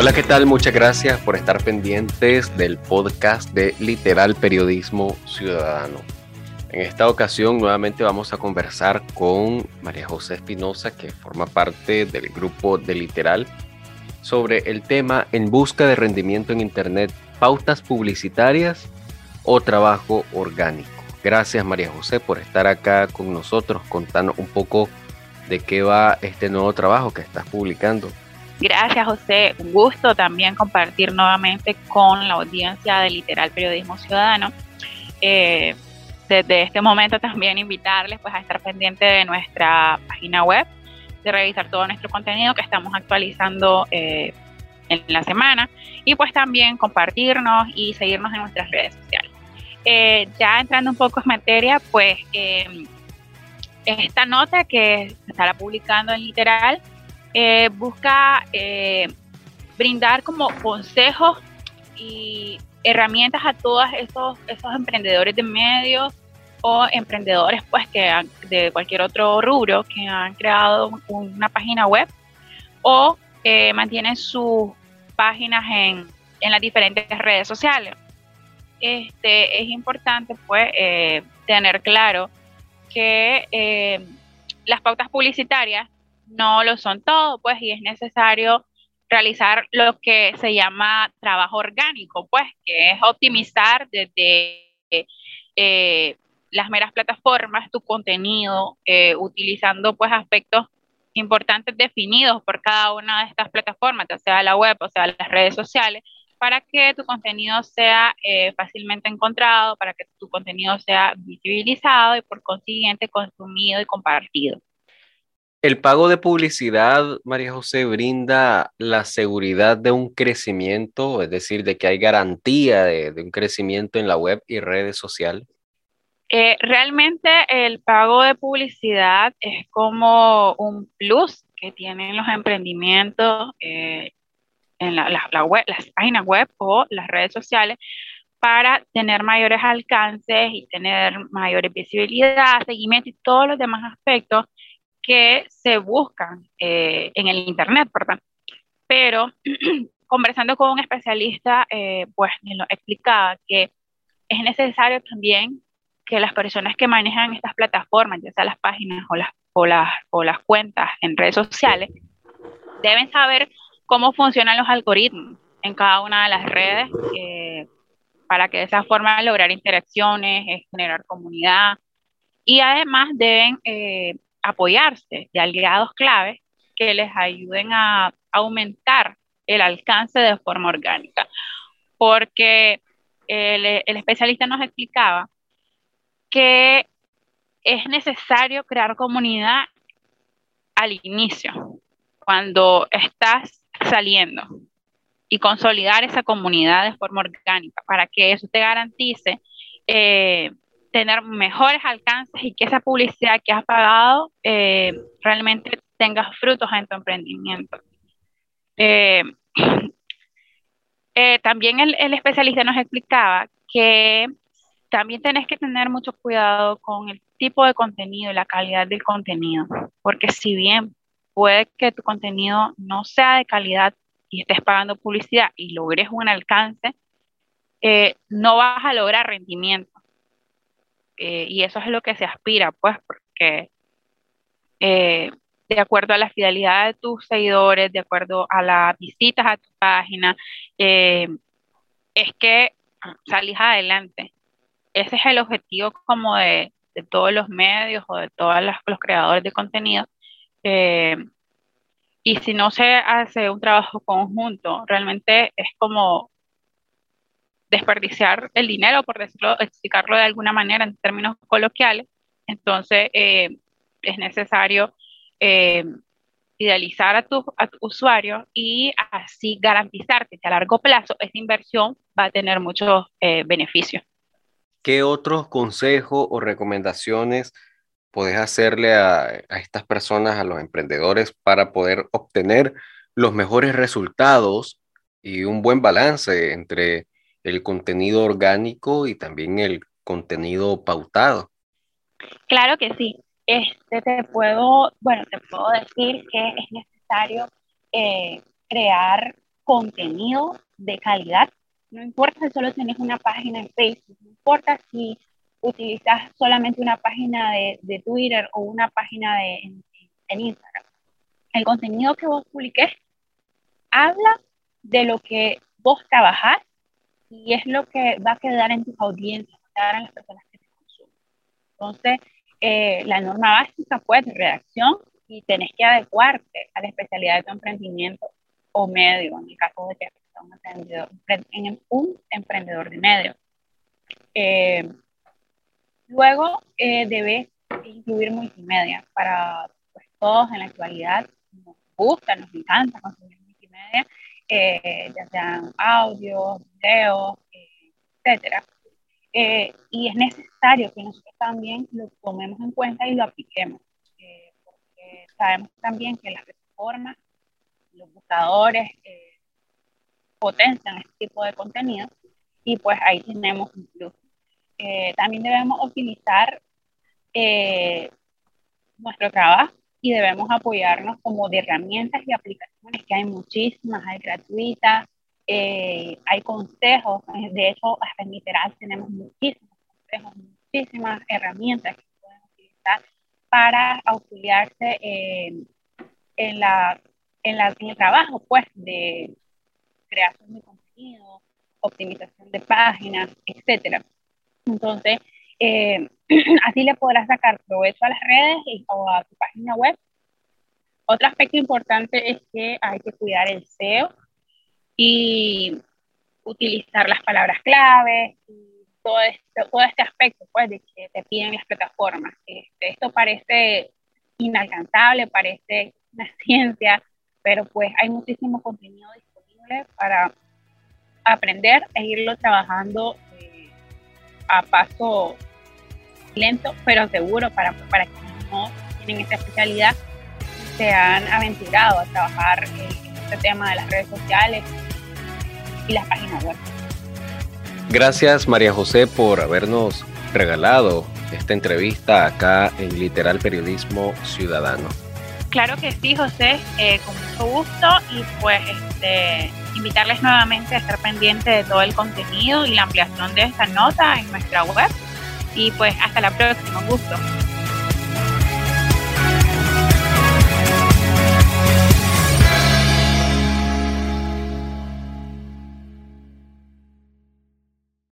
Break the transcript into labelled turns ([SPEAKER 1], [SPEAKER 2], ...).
[SPEAKER 1] Hola, ¿qué tal? Muchas gracias por estar pendientes del podcast de Literal Periodismo Ciudadano. En esta ocasión nuevamente vamos a conversar con María José Espinosa, que forma parte del grupo de Literal, sobre el tema En busca de rendimiento en Internet, pautas publicitarias o trabajo orgánico. Gracias María José por estar acá con nosotros, contando un poco de qué va este nuevo trabajo que estás publicando.
[SPEAKER 2] Gracias, José. Un gusto también compartir nuevamente con la audiencia de Literal Periodismo Ciudadano. Eh, desde este momento también invitarles pues, a estar pendientes de nuestra página web, de revisar todo nuestro contenido que estamos actualizando eh, en la semana y pues también compartirnos y seguirnos en nuestras redes sociales. Eh, ya entrando un poco en materia, pues esta nota que se estará publicando en Literal eh, busca eh, brindar como consejos y herramientas a todos esos, esos emprendedores de medios o emprendedores pues que de cualquier otro rubro que han creado una página web o eh, mantienen sus páginas en, en, las diferentes redes sociales. Este, es importante pues tener claro que las pautas publicitarias no lo son todo, pues, y es necesario realizar lo que se llama trabajo orgánico, pues, que es optimizar desde eh, las meras plataformas tu contenido, eh, utilizando pues aspectos importantes definidos por cada una de estas plataformas, ya sea la web o sea las redes sociales, para que tu contenido sea eh, fácilmente encontrado, para que tu contenido sea visibilizado y por consiguiente consumido y compartido.
[SPEAKER 1] El pago de publicidad, María José, brinda la seguridad de un crecimiento, es decir, de que hay garantía de, un crecimiento en la web y redes sociales.
[SPEAKER 2] Eh, realmente el pago de publicidad es como un plus que tienen los emprendimientos eh, en la, web, las páginas web o las redes sociales para tener mayores alcances y tener mayores visibilidad, seguimiento y todos los demás aspectos que se buscan eh, en el Internet, ¿verdad? Pero conversando con un especialista, eh, pues me lo explicaba que es necesario también que las personas que manejan estas plataformas, ya sea las páginas o las, o las, o las cuentas en redes sociales, deben saber cómo funcionan los algoritmos en cada una de las redes eh, para que de esa forma lograr interacciones, generar comunidad y además deben apoyarse de aliados clave que les ayuden a aumentar el alcance de forma orgánica. Porque el, el especialista nos explicaba que es necesario crear comunidad al inicio, cuando estás saliendo y consolidar esa comunidad de forma orgánica para que eso te garantice eh, tener mejores alcances y que esa publicidad que has pagado eh, realmente tenga frutos en tu emprendimiento. Eh, eh, también el, el, especialista nos explicaba que también tenés que tener mucho cuidado con el tipo de contenido y la calidad del contenido, porque si bien puede que tu contenido no sea de calidad y estés pagando publicidad y logres un alcance, no vas a lograr rendimiento eh, y eso es lo que se aspira, pues, porque eh, de acuerdo a la fidelidad de tus seguidores, de acuerdo a las visitas a tu página, eh, es que salís adelante. Ese es el objetivo como de, todos los medios o de todos los creadores de contenido. y si no se hace un trabajo conjunto, realmente es como desperdiciar el dinero, por decirlo, explicarlo de alguna manera en términos coloquiales. Entonces, eh, es necesario eh, idealizar a tu, a usuario y así garantizarte que a largo plazo esta inversión va a tener muchos eh, beneficios.
[SPEAKER 1] ¿Qué otros consejos o recomendaciones puedes hacerle a estas personas, a los emprendedores, para poder obtener los mejores resultados y un buen balance entre el contenido orgánico y también el contenido pautado.
[SPEAKER 2] Claro que sí. Este, te puedo, bueno, te puedo decir que es necesario eh, crear contenido de calidad. No importa si solo tienes una página en Facebook, no importa si utilizas solamente una página de, Twitter o una página de, en, en Instagram. El contenido que vos publiques habla de lo que vos trabajás y es lo que va a quedar en tus audiencias, va a quedar en las personas que te consumen. Entonces, eh, la norma básica pues de redacción y tenés que adecuarte a la especialidad de tu emprendimiento o medio, en el caso de que seas un emprendedor, en un emprendedor de medio. Eh, luego eh, debes incluir multimedia para pues, todos en la actualidad nos gusta, nos encanta consumir multimedia, eh, ya sean audios, videos, eh, etcétera. Eh, y es necesario que nosotros también lo tomemos en cuenta y lo apliquemos, porque sabemos también que las plataformas, los buscadores potencian este tipo de contenido y pues ahí tenemos un plus. también debemos optimizar nuestro trabajo y debemos apoyarnos como de herramientas y aplicaciones que hay muchísimas, hay gratuitas, eh, hay consejos, de hecho hasta en literal tenemos muchísimos consejos, muchísimas herramientas que pueden utilizar para auxiliarse en, la, en, la, en el trabajo pues de creación de contenido, optimización de páginas, etcétera. Entonces, eh, así le podrás sacar provecho a las redes o a tu página web. Otro aspecto importante es que hay que cuidar el SEO y utilizar las palabras clave y todo, esto, todo este aspecto pues, de que te piden las plataformas. Este, esto parece inalcanzable, parece una ciencia, pero pues hay muchísimo contenido disponible para aprender e irlo trabajando eh, a paso lento pero seguro para, para quienes no tienen esta especialidad se han aventurado a trabajar en este tema de las redes sociales y las páginas web.
[SPEAKER 1] Gracias María José por habernos regalado esta entrevista acá en Literal Periodismo Ciudadano.
[SPEAKER 2] Claro que sí, José, eh, con mucho gusto y pues este, invitarles nuevamente a estar pendientes de todo el contenido y la ampliación de esta nota en nuestra web y pues hasta la próxima, un gusto.